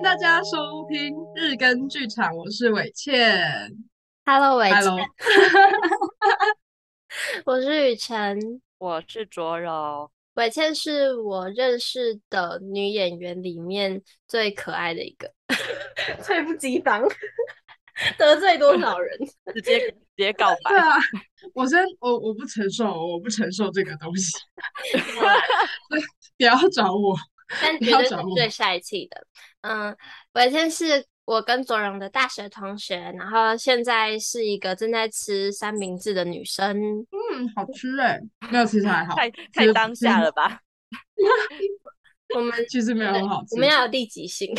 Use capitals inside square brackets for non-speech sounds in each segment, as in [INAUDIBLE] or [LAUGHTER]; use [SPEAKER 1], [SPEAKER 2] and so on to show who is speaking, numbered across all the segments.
[SPEAKER 1] 迎大家收听日更剧场，我是伟倩。
[SPEAKER 2] Hello，伟倩。
[SPEAKER 1] Hello [LAUGHS]
[SPEAKER 2] 我是雨辰，
[SPEAKER 3] 我是卓柔。
[SPEAKER 2] 伟倩是我认识的女演员里面最可爱的一个，[LAUGHS] 猝不及防，[LAUGHS] 得罪多少人？
[SPEAKER 3] 直接直接告白。
[SPEAKER 1] 对啊，我先我我不承受，我不承受这个东西。不要找我，
[SPEAKER 2] 但绝对是最帅气的。嗯，伟倩是。我跟卓荣的大学同学，然后现在是一个正在吃三明治的女生。
[SPEAKER 1] 嗯，好吃哎，没有其实还好，
[SPEAKER 3] 太太当下了吧？[LAUGHS]
[SPEAKER 2] 我们
[SPEAKER 1] 其实没有很好吃，
[SPEAKER 2] 我们要有立即性。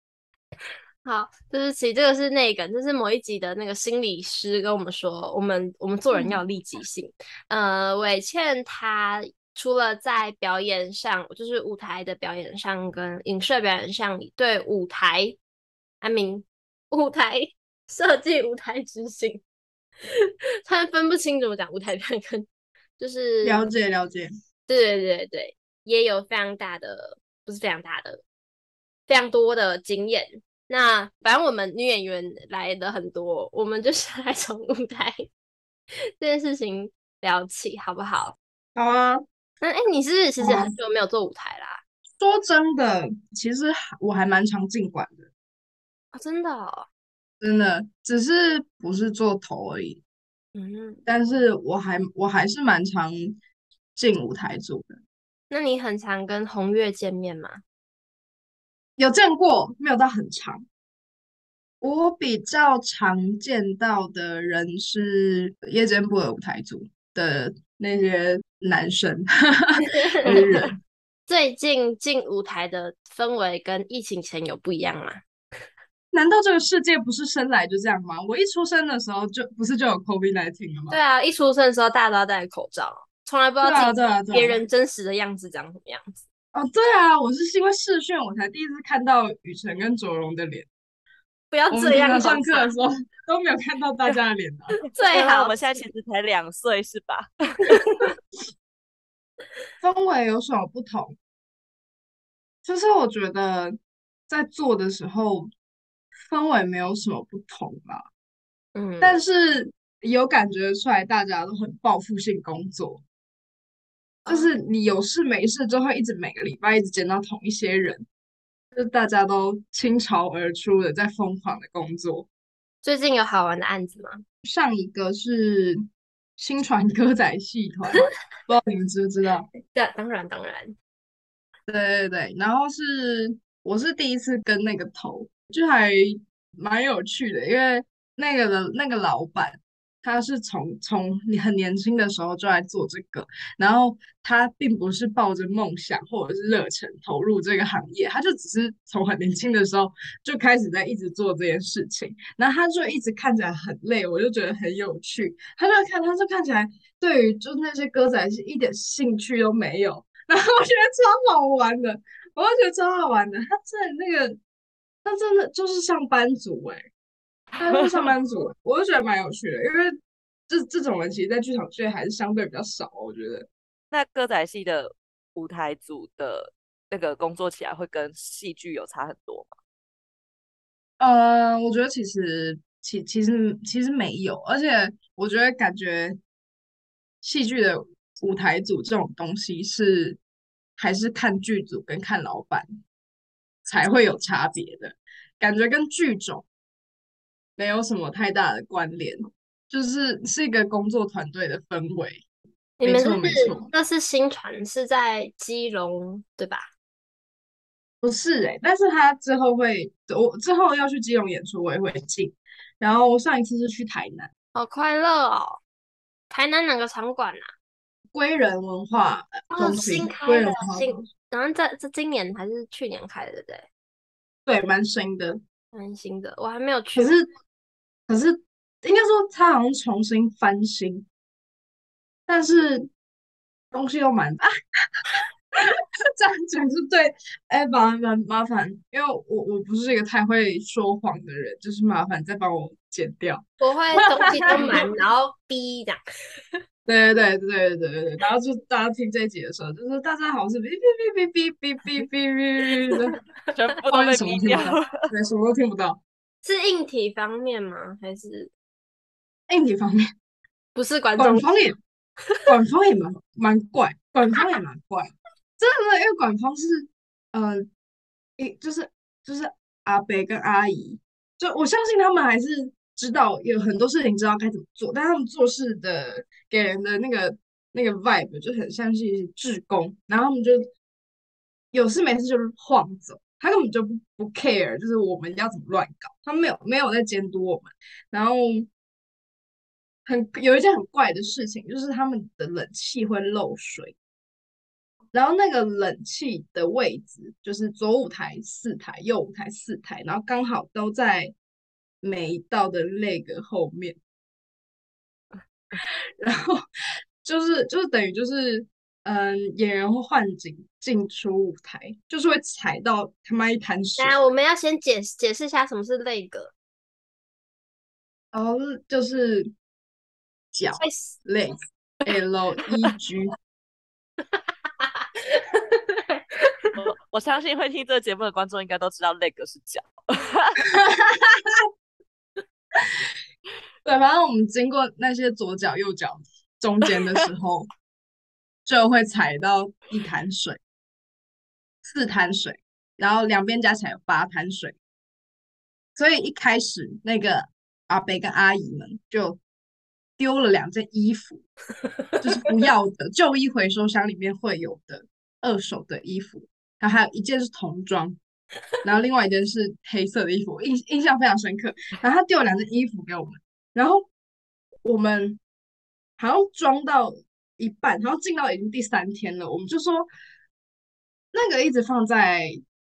[SPEAKER 2] [LAUGHS] 好，对不起，这个是那个，就是某一集的那个心理师跟我们说，我们我们做人要有立即性。嗯、呃，伟倩她除了在表演上，就是舞台的表演上跟影视表演上，对舞台。I mean, [LAUGHS] 舞台设计、舞台执行，[LAUGHS] 他分不清怎么讲舞台片跟就是
[SPEAKER 1] 了解了解，
[SPEAKER 2] 对对对对，也有非常大的，不是非常大的，非常多的经验。那反正我们女演员来的很多，我们就是来从舞台 [LAUGHS] 这件事情聊起，好不好？
[SPEAKER 1] 好啊。
[SPEAKER 2] 那哎，你是不是其实很久没有做舞台啦？
[SPEAKER 1] 说真的，其实我还蛮常进馆的。
[SPEAKER 2] 哦、真的、哦，
[SPEAKER 1] 真的，只是不是做头而已。
[SPEAKER 2] 嗯，
[SPEAKER 1] 但是我还我还是蛮常进舞台组的。
[SPEAKER 2] 那你很常跟红月见面吗？
[SPEAKER 1] 有见过，没有到很长。我比较常见到的人是夜间部的舞台组的那些男生 [LAUGHS] 人。[LAUGHS]
[SPEAKER 2] 最近进舞台的氛围跟疫情前有不一样吗？
[SPEAKER 1] 难道这个世界不是生来就这样吗？我一出生的时候就不是就有 COVID-19 了吗？
[SPEAKER 2] 对啊，一出生的时候大家都要戴口罩，从来不知道别人真实的样子长什么样子。
[SPEAKER 1] 哦，对啊，我是因为视讯我才第一次看到雨辰跟卓荣的脸。
[SPEAKER 2] 不要这样，
[SPEAKER 1] 上课的时候都没有看到大家的脸啊。[LAUGHS]
[SPEAKER 2] 最好
[SPEAKER 3] 我们现在其实才两岁，是吧？[LAUGHS]
[SPEAKER 1] 氛围有什么不同？就是我觉得在做的时候。氛围没有什么不同吧，
[SPEAKER 2] 嗯，
[SPEAKER 1] 但是有感觉出来，大家都很报复性工作，嗯，就是你有事没事就会一直每个礼拜一直见到同一些人，就大家都倾巢而出的在疯狂的工作。
[SPEAKER 2] 最近有好玩的案子吗？
[SPEAKER 1] 上一个是新传歌仔戏团，不知道你们知不知道？[LAUGHS]
[SPEAKER 2] 对，当然当然，
[SPEAKER 1] 对对对，然后是我是第一次跟那个头。就还蛮有趣的，因为那个的那个老板，他是从从你很年轻的时候就来做这个，然后他并不是抱着梦想或者是热忱投入这个行业，他就只是从很年轻的时候就开始在一直做这件事情，然后他就一直看起来很累，我就觉得很有趣，他就看他就看起来对于就那些歌仔是一点兴趣都没有，[LAUGHS] 然后我觉得超好玩的，我觉得超好玩的，他在那个。他真的就是上班族哎、他是上班族，[LAUGHS] 我就觉得蛮有趣的，因为这这种人其实，在剧场界还是相对比较少，我觉得。
[SPEAKER 3] 那歌仔戏的舞台组的那个工作起来会跟戏剧有差很多吗？
[SPEAKER 1] 呃，我觉得其实其其实其实没有，而且我觉得感觉戏剧的舞台组这种东西是还是看剧组跟看老板。才会有差别的感觉，跟剧种没有什么太大的关联，就是是一个工作团队的氛围。
[SPEAKER 2] 没错没错，那是新传是在基隆对吧？
[SPEAKER 1] 不是哎、欸，但是他之后会，我之后要去基隆演出，我也会进。然后上一次是去台南，
[SPEAKER 2] 好快乐哦！台南哪个场馆啊？
[SPEAKER 1] 归人文化中心，归、哦、人文化。
[SPEAKER 2] 然后在这今年还是去年开的，对？
[SPEAKER 1] 对，蛮新的，
[SPEAKER 2] 蛮新的，我还没有去。
[SPEAKER 1] 可是，可是应该说他好像重新翻新，但是东西又蛮大。[LAUGHS] 这样讲是对，哎，麻烦麻烦，因为我我不是一个太会说谎的人，就是麻烦再帮我剪掉。
[SPEAKER 2] 我会东西都满，然后逼这样。
[SPEAKER 1] 对对对对对对对，然后就大家听这一集的时候，就是大家好像，是哔哔哔哔哔哔哔哔哔的，
[SPEAKER 3] 全部都被
[SPEAKER 1] 什么听不到，对，什么都听不到。
[SPEAKER 2] 是硬体方面吗？还是
[SPEAKER 1] 硬体方面？[LAUGHS]
[SPEAKER 2] 不是观众
[SPEAKER 1] 管方也，管方也蛮蛮怪，管方也蛮怪，真的，因为管方是，呃，一就是就是阿伯跟阿姨，就我相信他们还是。知道有很多事情知道该怎么做，但他们做事的给人的那个那个 vibe 就很像是一些志工，然后他们就有事没事就是晃走，他根本就不不 care，就是我们要怎么乱搞，他没有没有在监督我们。然后很有一件很怪的事情，就是他们的冷气会漏水，然后那个冷气的位置就是左舞台四台，右舞台四台，然后刚好都在。每一道的 leg 后面，然后就是就是等于就是嗯，演员会换景进出舞台，就是会踩到他妈一滩水。
[SPEAKER 2] 来，我们要先解解释一下什么是那个，
[SPEAKER 1] 然后就是脚 leg，L E G。[LAUGHS]
[SPEAKER 3] 我我相信会听这个节目的观众应该都知道 leg 是脚。[LAUGHS] [LAUGHS]
[SPEAKER 1] 对，反正我们经过那些左脚、右脚中间的时候，[LAUGHS] 就会踩到一滩水，四滩水，然后两边加起来有八滩水。所以一开始那个阿伯跟阿姨们就丢了两件衣服，就是不要的旧衣回收箱里面会有的二手的衣服，然后还有一件是童装。然后另外一件是黑色的衣服，印印象非常深刻。然后他丢了两件衣服给我们，然后我们好像装到一半，然后进到已经第三天了，我们就说那个一直放在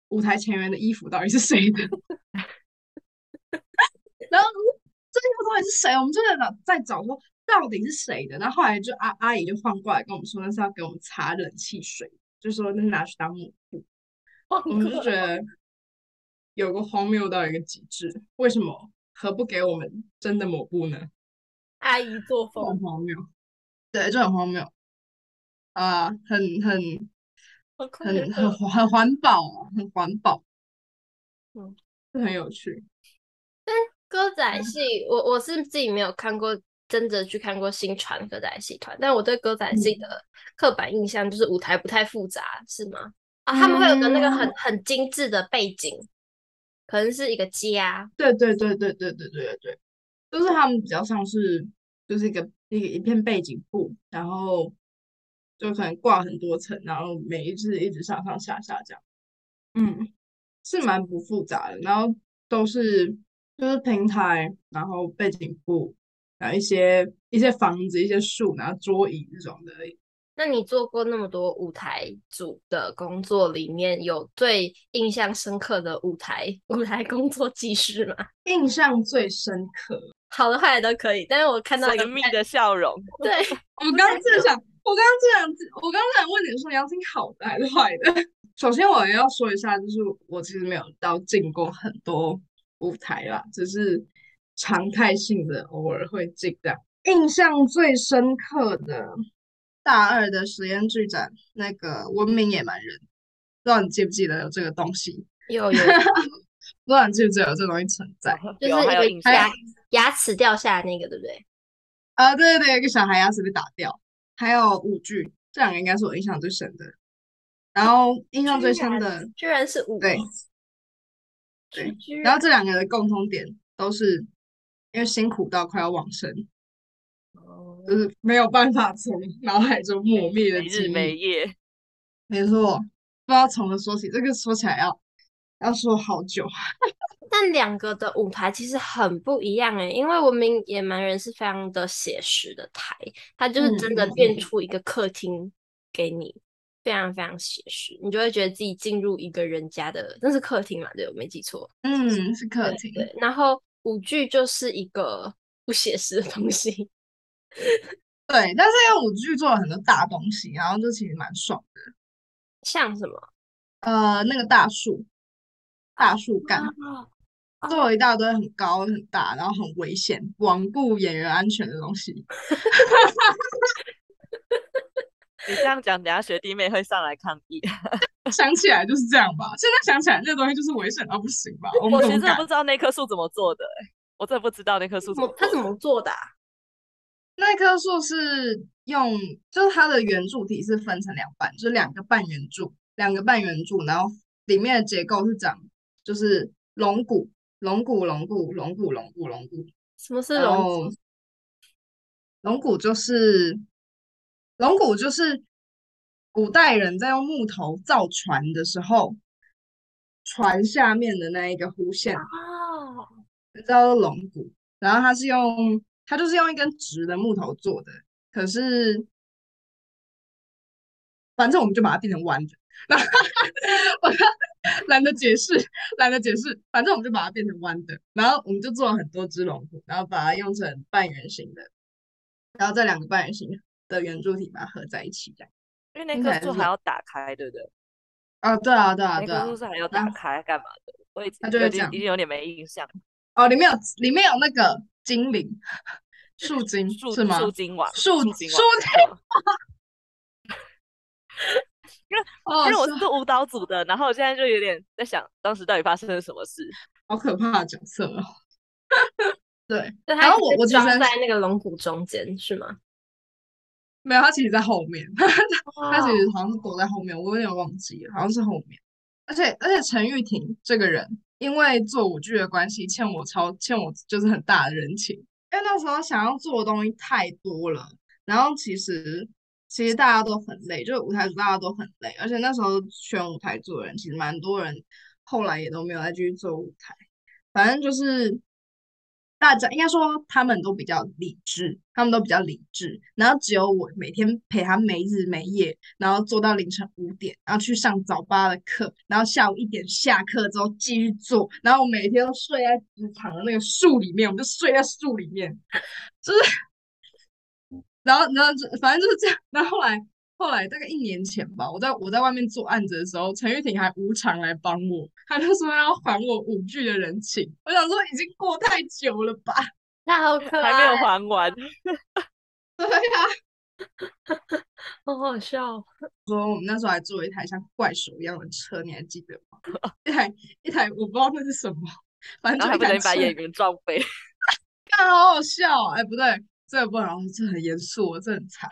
[SPEAKER 1] 舞台前缘的衣服到底是谁的？[LAUGHS] 然后这衣服到底是谁？我们就在找，在找说到底是谁的？然后后来就阿阿姨就放过来跟我们说，那是要给我们擦冷气水，就说那是拿去当抹布。我们就觉得有个荒谬到一个极致，为什么何不给我们真的抹布呢？
[SPEAKER 2] 阿姨作风
[SPEAKER 1] 很荒谬，对，就很荒谬啊，很很很很很环保，很环保，嗯，很有趣。
[SPEAKER 2] 但歌仔戏，我我是自己没有看过，真的去看过新传歌仔戏团，但我对歌仔戏的刻板印象就是舞台不太复杂，是吗？啊，他们会有个那个很很精致的背景，可能是一个家。
[SPEAKER 1] 对对对对对对对对，就是他们比较像是就是一个一个一片背景布，然后就可能挂很多层，然后每一次一直上上下下这样。嗯，是蛮不复杂的，然后都是就是平台，然后背景布，然后一些一些房子、一些树，然后桌椅这种的。
[SPEAKER 2] 那你做过那么多舞台组的工作，里面有最印象深刻的舞台 [LAUGHS] 舞台工作记事吗？
[SPEAKER 1] 印象最深刻，
[SPEAKER 2] 好的坏的都可以。但是我看到一个
[SPEAKER 3] 神秘的笑容。
[SPEAKER 2] 对，[LAUGHS]
[SPEAKER 1] 我刚刚在想，我刚刚正想，我刚刚在问你说，杨青好的还是坏的？[LAUGHS] 首先我要说一下，就是我其实没有到进过很多舞台啦，只是常态性的偶尔会进这样。印象最深刻的。大二的实验剧展，那个文明野蛮人，不知道你记不记得有这个东西？
[SPEAKER 2] 有有，[LAUGHS]
[SPEAKER 1] 不知道你记不记得有这个东西存在？
[SPEAKER 2] 就是一个牙牙齿掉下来那个，对不对？
[SPEAKER 1] 啊，对对对，一个小孩牙齿被打掉。还有舞剧，这两个应该是我印象最深的。然后印象最深的，
[SPEAKER 2] 居然是舞，
[SPEAKER 1] 对对。然后这两个的共通点都是因为辛苦到快要往生。就是没有办法从脑海中抹灭的记忆，
[SPEAKER 3] 没日没夜。
[SPEAKER 1] 没错，不知道从何说起，这个说起来要要说好久。[LAUGHS]
[SPEAKER 2] 但两个的舞台其实很不一样诶，因为文明野蛮人是非常的写实的台，它就是真的变出一个客厅给你，嗯、非常非常写实，你就会觉得自己进入一个人家的，那是客厅嘛？对，我没记错。
[SPEAKER 1] 嗯，是客厅。
[SPEAKER 2] 对，然后舞剧就是一个不写实的东西。[LAUGHS]
[SPEAKER 1] 对，但是因为舞剧做了很多大东西，然后就其实蛮爽的。
[SPEAKER 2] 像什么？
[SPEAKER 1] 呃，那个大树，大树干，做了一大堆很高很大，然后很危险，罔顾演员安全的东西。[LAUGHS]
[SPEAKER 3] 你这样讲，等下学弟妹会上来抗议。[LAUGHS]
[SPEAKER 1] 想起来就是这样吧，现在想起来那个东西就是危险到不行吧。我，
[SPEAKER 3] 我其实不知道那棵树怎么做的，欸，我真的不知道那棵树怎么做，
[SPEAKER 2] 它怎么做的啊？
[SPEAKER 1] 那棵树是用，就是它的圆柱体是分成两半，就是两个半圆柱，两个半圆柱，然后里面的结构是长，就是龙骨，龙骨，龙骨，龙骨，龙骨，龙骨。
[SPEAKER 2] 什么是龙骨？
[SPEAKER 1] 龙骨就是，龙骨就是古代人在用木头造船的时候，船下面的那一个弧线
[SPEAKER 2] 哦，
[SPEAKER 1] 叫做龙骨，然后它是用。它就是用一根直的木头做的，可是反正我们就把它变成弯的，我懒得解释，懒得解释，反正我们就把它变成弯的，然后我们就做了很多只龙骨，然后把它用成半圆形的，然后这两个半圆形的圆柱体把它合在一起，这样。
[SPEAKER 3] 因为那棵树还要打开，对不对？
[SPEAKER 1] 啊，对啊，对啊，对啊。
[SPEAKER 3] 那棵树是还要打开干嘛的？我已经
[SPEAKER 1] 有点
[SPEAKER 3] 已经有点没印象。
[SPEAKER 1] 哦，里面有里面有那个精灵，树精是吗？
[SPEAKER 3] 树精王，
[SPEAKER 1] 树树精。
[SPEAKER 3] 因为因为我是做舞蹈组的，然后我现在就有点在想，当时到底发生了什么事？
[SPEAKER 1] 好可怕的角色哦。对，
[SPEAKER 2] 然后我我装在那个龙骨中间是吗？
[SPEAKER 1] 没有，他其实在后面。[LAUGHS] 他其实好像是躲在后面，我有点忘记了，好像是后面。而且而且陈玉婷这个人。因为做舞剧的关系，欠我超欠我就是很大的人情。因为那时候想要做的东西太多了，然后其实其实大家都很累，就是舞台组大家都很累，而且那时候选舞台做的人其实蛮多人，后来也都没有再继续做舞台，反正就是。大家应该说他们都比较理智，他们都比较理智，然后只有我每天陪他没日没夜，然后做到凌晨五点，然后去上早八的课，然后下午一点下课之后继续做，然后我每天都睡在职场的那个树里面，我就睡在树里面，[LAUGHS] 就是，然后然后就反正就是这样，[LAUGHS] 然后后来。后来大概一年前吧，我在我在外面做案子的时候，陈玉婷还无偿来帮我，他就说要还我舞剧的人情。我想说已经过太久了吧，[LAUGHS]
[SPEAKER 2] 那好可爱，
[SPEAKER 3] 还没有还完。[LAUGHS]
[SPEAKER 1] 对呀，[LAUGHS]
[SPEAKER 2] 好好笑。
[SPEAKER 1] 说我们那时候还坐一台像怪手一样的车，你还记得吗？一台一台我不知道那是什么，反正就一台车。把演员撞飞，看好好笑。哎，不对，这个不能，这很严肃，这很惨。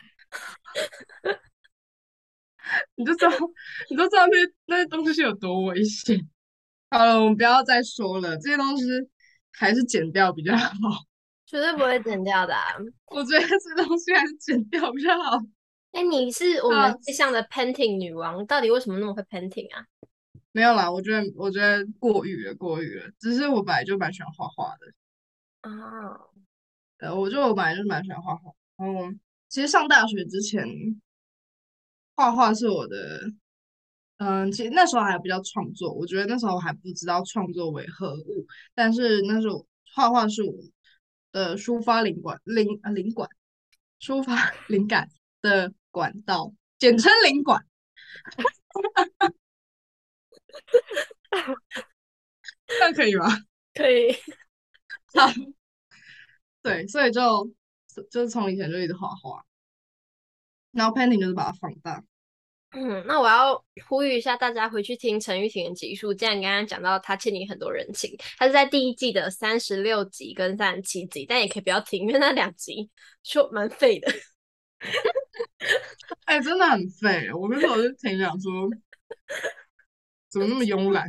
[SPEAKER 1] 你就知道，你就知道那那些东西是有多危险。好了，我们不要再说了，这些东西还是剪掉比较好。
[SPEAKER 2] 绝对不会剪掉的啊。[LAUGHS]
[SPEAKER 1] 我觉得这东西还是剪掉比较好。
[SPEAKER 2] 哎、欸，你是我们这项的 painting 女王，啊，到底为什么那么会 painting 啊？
[SPEAKER 1] 没有啦，我觉得我觉得过誉了，过誉了。只是我本来就蛮喜欢画画的。
[SPEAKER 2] 啊，
[SPEAKER 1] 呃，我觉得我本来就蛮喜欢画画。嗯，其实上大学之前。画画是我的，嗯，其实那时候还比较创作，我觉得那时候还不知道创作为何物，但是那时候画画是我的抒发灵感灵灵感抒发 [LAUGHS] 灵感的管道，简称灵感，[LAUGHS] 这样可以吗？[LAUGHS]
[SPEAKER 2] 可以，
[SPEAKER 1] 好，对，所以就就是从以前就一直画画。然后 painting 就是把它放大。
[SPEAKER 2] 嗯，那我要呼吁一下大家回去听陈玉婷的集数。既然刚刚讲到他欠你很多人情，他是在第一季的三十六集跟三十七集，但也可以不要听，因为那两集就蛮废的。
[SPEAKER 1] 哎、欸，真的很废。我那时候就挺想说，[LAUGHS] 怎么那么慵懒？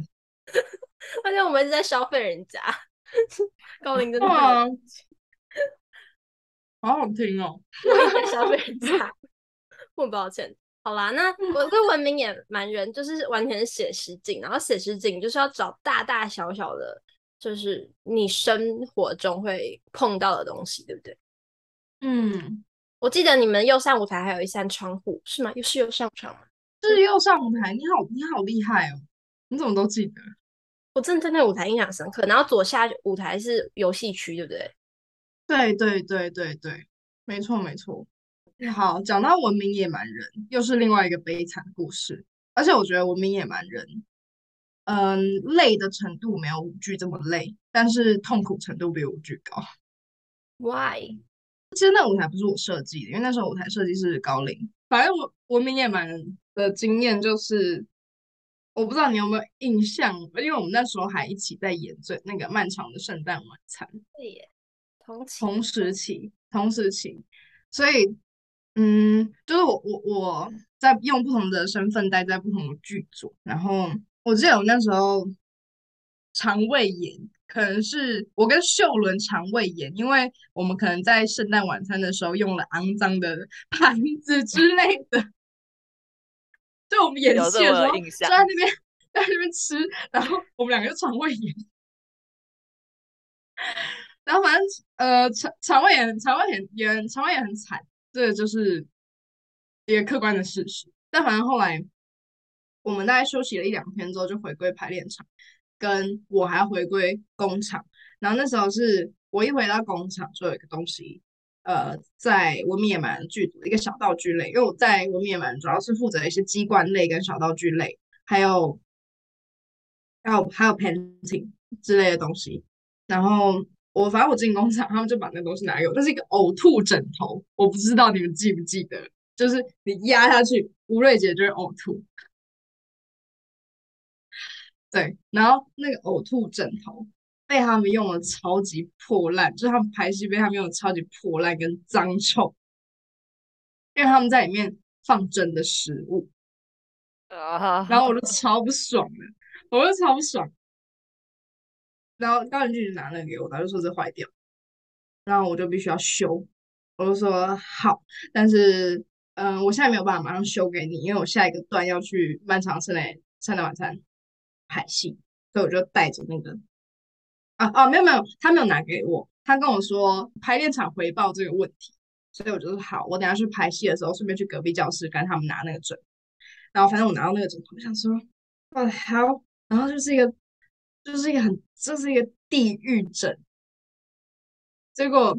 [SPEAKER 1] [LAUGHS]
[SPEAKER 2] 而且我们一直在消费人家。高灵真的，
[SPEAKER 1] 好好听哦。[LAUGHS]
[SPEAKER 2] 消费人家。不抱歉，好啦，那我这文明也蛮人就是完全写实景，然后写实景就是要找大大小小的，就是你生活中会碰到的东西，对不对？
[SPEAKER 1] 嗯，
[SPEAKER 2] 我记得你们右上舞台还有一扇窗户，是吗？又是右上窗吗？
[SPEAKER 1] 是右上舞台，你好，你好厉害哦！你怎么都记得？
[SPEAKER 2] 我真的对那舞台印象深刻。然后左下舞台是游戏区，对不对？
[SPEAKER 1] 对对对对对，没错没错。好，讲到文明野蛮人，又是另外一个悲惨故事。而且我觉得文明野蛮人，嗯，累的程度没有舞剧这么累，但是痛苦程度比舞剧高。
[SPEAKER 2] Why？
[SPEAKER 1] 其实那舞台不是我设计的，因为那时候舞台设计是高凌。反正我文明野蛮的经验就是，我不知道你有没有印象，因为我们那时候还一起在演最那个漫长的圣诞晚餐。
[SPEAKER 2] 对耶，同期
[SPEAKER 1] 同时期，同时期，所以，嗯，就是我我我在用不同的身份待在不同的剧组，然后我记得我那时候肠胃炎。可能是我跟秀伦肠胃炎，因为我们可能在圣诞晚餐的时候用了肮脏的 [LAUGHS] 盘子之类的，就我们演戏的时候就在那边在那边吃，然后我们两个就肠胃炎，[LAUGHS] 然后反正呃肠肠胃炎肠胃炎也肠胃炎很惨，这就是一个客观的事实。但反正后来我们大概休息了一两天之后，就回归排练场。跟我还要回归工厂，然后那时候是我一回到工厂，就有一个东西，呃，在文明野蛮剧组一个小道具类，因为我在文明野蛮主要是负责一些机关类跟小道具类，还有还有还有 painting 之类的东西。然后我反正我进工厂，他们就把那个东西拿给我，那是一个呕吐枕头，我不知道你们记不记得，就是你压下去，吴瑞杰就会呕吐。对，然后那个呕吐枕头被他们用的超级破烂，就是他们排戏被他们用的超级破烂跟脏臭，因为他们在里面放真的食物啊，然后我就超不爽的，我就超不爽，然后高人就拿那个给我，他就说这坏掉，然后我就必须要修，我就说好，但是嗯，我现在没有办法马上修给你，因为我下一个段要去漫长圣诞圣诞晚餐。排戏，所以我就带着那个啊啊，没有没有，他没有拿给我，他跟我说排练场回报这个问题，所以我就说好，我等下去排戏的时候顺便去隔壁教室跟他们拿那个枕，然后反正我拿到那个枕头，我想说哦好，然后就是一个就是一个很这是一个地狱症，结果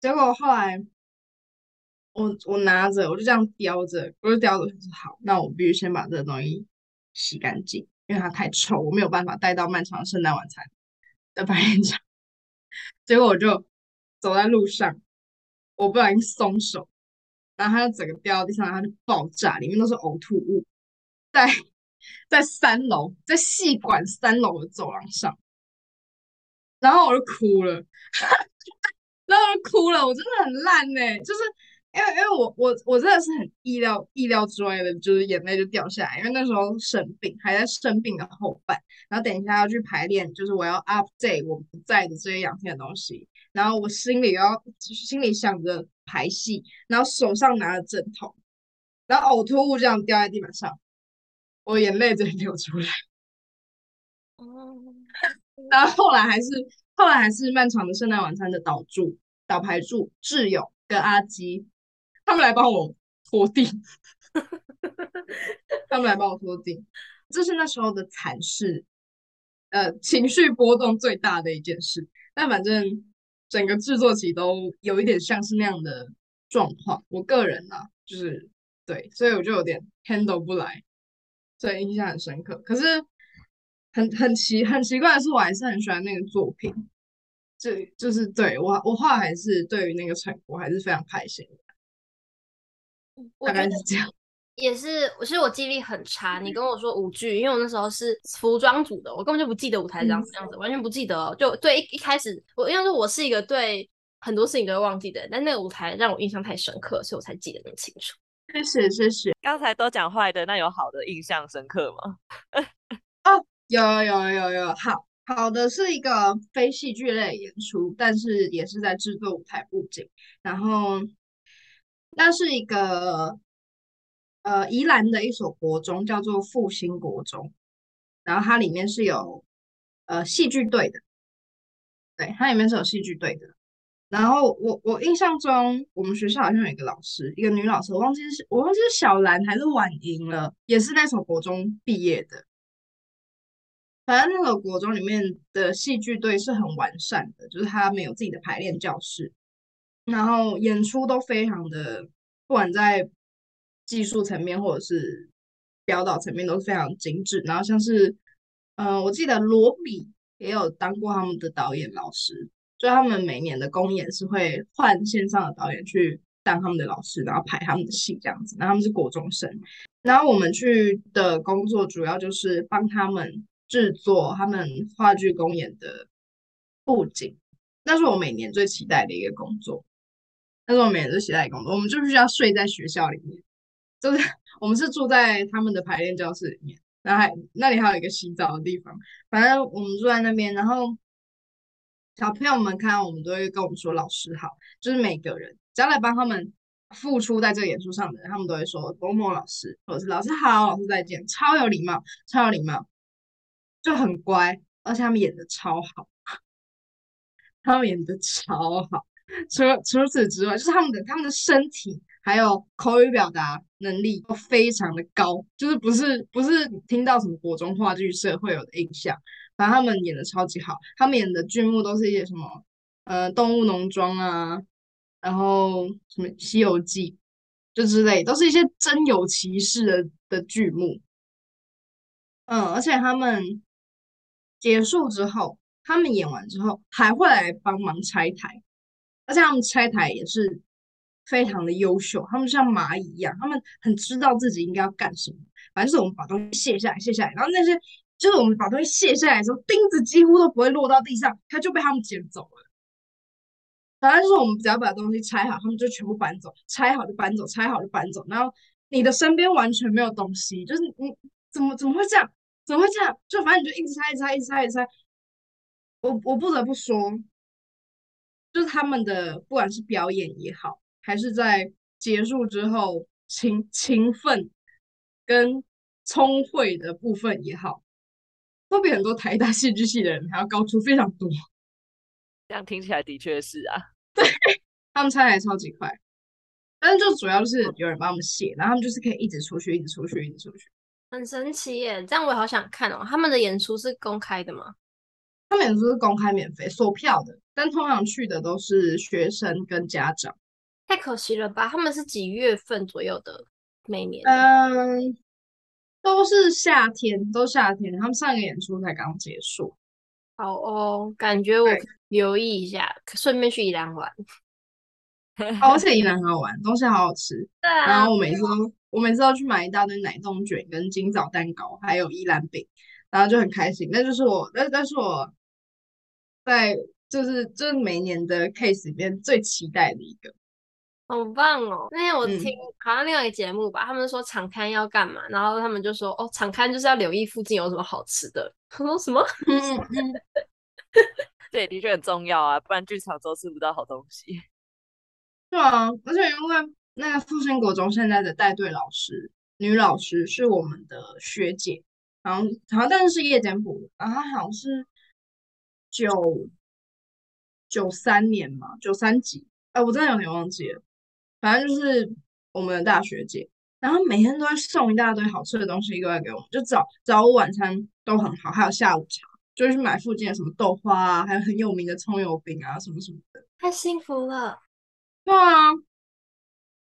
[SPEAKER 1] 结果后来我我拿着我就这样叼着，我就叼着，说好，那我必须先把这个东西。洗干净，因为它太臭，我没有办法带到漫长的圣诞晚餐的排练场。[LAUGHS] 结果我就走在路上，我不小心松手，然后它就整个掉到地上，它就爆炸，里面都是呕吐物。在在三楼，在戏馆三楼的走廊上，然后我就哭了，[LAUGHS] 然后我就哭了，我真的很烂呢、就是。因为因为我我我真的是很意料意料之外的，就是眼泪就掉下来。因为那时候生病，还在生病的后半，然后等一下要去排练，就是我要 update 我不在的这些两天的东西，然后我心里要心里想着排戏，然后手上拿着枕头，然后呕吐物这样掉在地板上，我眼泪就流出来。哦，然后后来还是后来还是漫长的圣诞晚餐的导助导牌助挚友跟阿基。他们来帮我拖地，[LAUGHS] 他们来帮我拖地，这是那时候的惨事，呃，情绪波动最大的一件事。但反正整个制作期都有一点像是那样的状况。我个人呢、啊，就是对，所以我就有点 handle 不来，所以印象很深刻。可是很很奇很奇怪的是，我还是很喜欢那个作品，就就是对我我画还是对于那个成果还是非常开心的。大概是这样，[LAUGHS]
[SPEAKER 2] 也是，其实我记忆力很差。你跟我说舞剧，因为我那时候是服装组的，我根本就不记得舞台这样子，这样子完全不记得。就对一一开始，我因为说我是一个对很多事情都会忘记的人，但那个舞台让我印象太深刻，所以我才记得那么清楚。
[SPEAKER 1] 谢谢谢谢。
[SPEAKER 3] 刚才都讲坏的，那有好的印象深刻吗？[LAUGHS]
[SPEAKER 1] 哦，有有有有，好好的是一个非戏剧类演出，但是也是在制作舞台布景，然后。那是一个呃宜兰的一所国中，叫做复兴国中，然后它里面是有呃戏剧队的，对，它里面是有戏剧队的。然后我我印象中，我们学校好像有一个老师，一个女老师，我忘记是我忘记是小兰还是婉莹了，也是那所国中毕业的。反正那个国中里面的戏剧队是很完善的，就是他们有自己的排练教室。然后演出都非常的，不管在技术层面或者是表导层面都是非常精致。然后像是，嗯、我记得罗比也有当过他们的导演老师，就他们每年的公演是会换线上的导演去当他们的老师，然后排他们的戏这样子。然后他们是国中生，然后我们去的工作主要就是帮他们制作他们话剧公演的布景，那是我每年最期待的一个工作。那是我每年最期待的工作，我们就必须要睡在学校里面，就是我们是住在他们的排练教室里面，然后还那里还有一个洗澡的地方，反正我们住在那边，然后。小朋友们看到我们都会跟我们说“老师好”，就是每个人只要来帮他们付出在这个演出上的人，他们都会说“某某老师”或者是“老师好”“老师再见”，超有礼貌，超有礼貌，就很乖，而且他们演的超好，他们演的超好。除除此之外，就是他们的他们的身体还有口语表达能力都非常的高，就是不是不是听到什么国中话剧社会有的印象。反正他们演的超级好，他们演的剧目都是一些什么，呃，动物农庄啊，然后什么西游记，就之类，都是一些真有其事的的剧目。嗯，而且他们结束之后，他们演完之后还会来帮忙拆台，而且他们拆台也是非常的优秀，他们像蚂蚁一样，他们很知道自己应该要干什么。反正就是我们把东西卸下来，卸下来，然后那些。就是我们把东西卸下来的时候，钉子几乎都不会落到地上，它就被他们捡走了。反正就是我们只要把东西拆好，他们就全部搬走，拆好就搬走，拆好就搬走。然后你的身边完全没有东西，就是你怎么怎么会这样？怎么会这样？就反正你就一直拆，一直拆，一直拆，一直拆。我我不得不说，就是他们的不管是表演也好，还是在结束之后勤勤奋跟聪慧的部分也好。都比很多台大戏剧系的人还要高出非常多，[LAUGHS]
[SPEAKER 3] 这样听起来的确是啊。[LAUGHS]
[SPEAKER 1] 对，他们拆台超级快，但是就主要是有人帮他们卸，然后他们就是可以一直出去，一直出去，一直出去，
[SPEAKER 2] 很神奇耶！这样我也好想看哦。他们的演出是公开的吗？
[SPEAKER 1] 他们演出是公开免费售票的，但通常去的都是学生跟家长。
[SPEAKER 2] 太可惜了吧？他们是几月份左右的？每年？
[SPEAKER 1] 嗯。都是夏天，都夏天。他们上个演出才刚结束。
[SPEAKER 2] 好哦，感觉我留意一下，顺便去宜兰玩。
[SPEAKER 1] 而且宜兰很好玩，东西好好吃。
[SPEAKER 2] 对啊。
[SPEAKER 1] 然后我每次都，我每次都去买一大堆奶冻卷、跟金枣蛋糕，还有宜兰饼，然后就很开心。那就是我，那那是我在就是就是每年的 case 里面最期待的一个。
[SPEAKER 2] 好棒哦！那天我听、
[SPEAKER 1] 嗯、好
[SPEAKER 2] 像另外一个节目吧，他们说场刊要干嘛，然后他们就说哦，场刊就是要留意附近有什么好吃的。[LAUGHS] 他说什么？嗯嗯，[LAUGHS]
[SPEAKER 3] 对，的确很重要啊，不然剧场都吃不到好东西。
[SPEAKER 1] 对啊，而且因为那个复兴国中现在的带队老师女老师是我们的学姐，然后好像但是是夜间部，然后她好像是九九三年嘛，九三级，哎，我真的有点忘记了。反正就是我们的大学姐，然后每天都会送一大堆好吃的东西过来给我们，就早早午晚餐都很好，还有下午茶，就是买附近的什么豆花啊，还有很有名的葱油饼啊，什么什么的，
[SPEAKER 2] 太幸福了。
[SPEAKER 1] 对啊，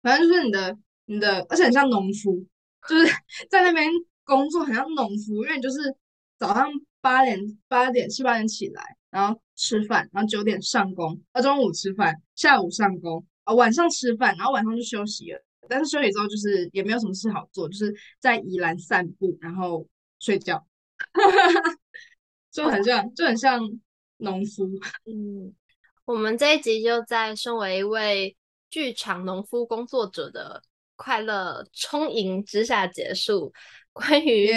[SPEAKER 1] 反正就是你的你的，而且很像农夫，就是 [LAUGHS] 在那边工作很像农夫，因为你就是早上八点八点七八点起来，然后吃饭，然后九点上工，到中午吃饭，下午上工。啊，晚上吃饭，然后晚上就休息了。但是休息之后，就是也没有什么事好做，就是在宜兰散步，然后睡觉，[LAUGHS] 就很像，就很像农夫。[LAUGHS]
[SPEAKER 2] 嗯，我们这一集就在身为一位剧场农夫工作者的快乐充盈之下结束。关于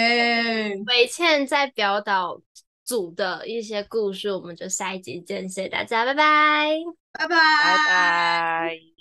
[SPEAKER 2] 伟倩在表导组的一些故事，我们就下一集见，谢谢大家，拜拜。
[SPEAKER 1] 拜拜，
[SPEAKER 3] 拜拜。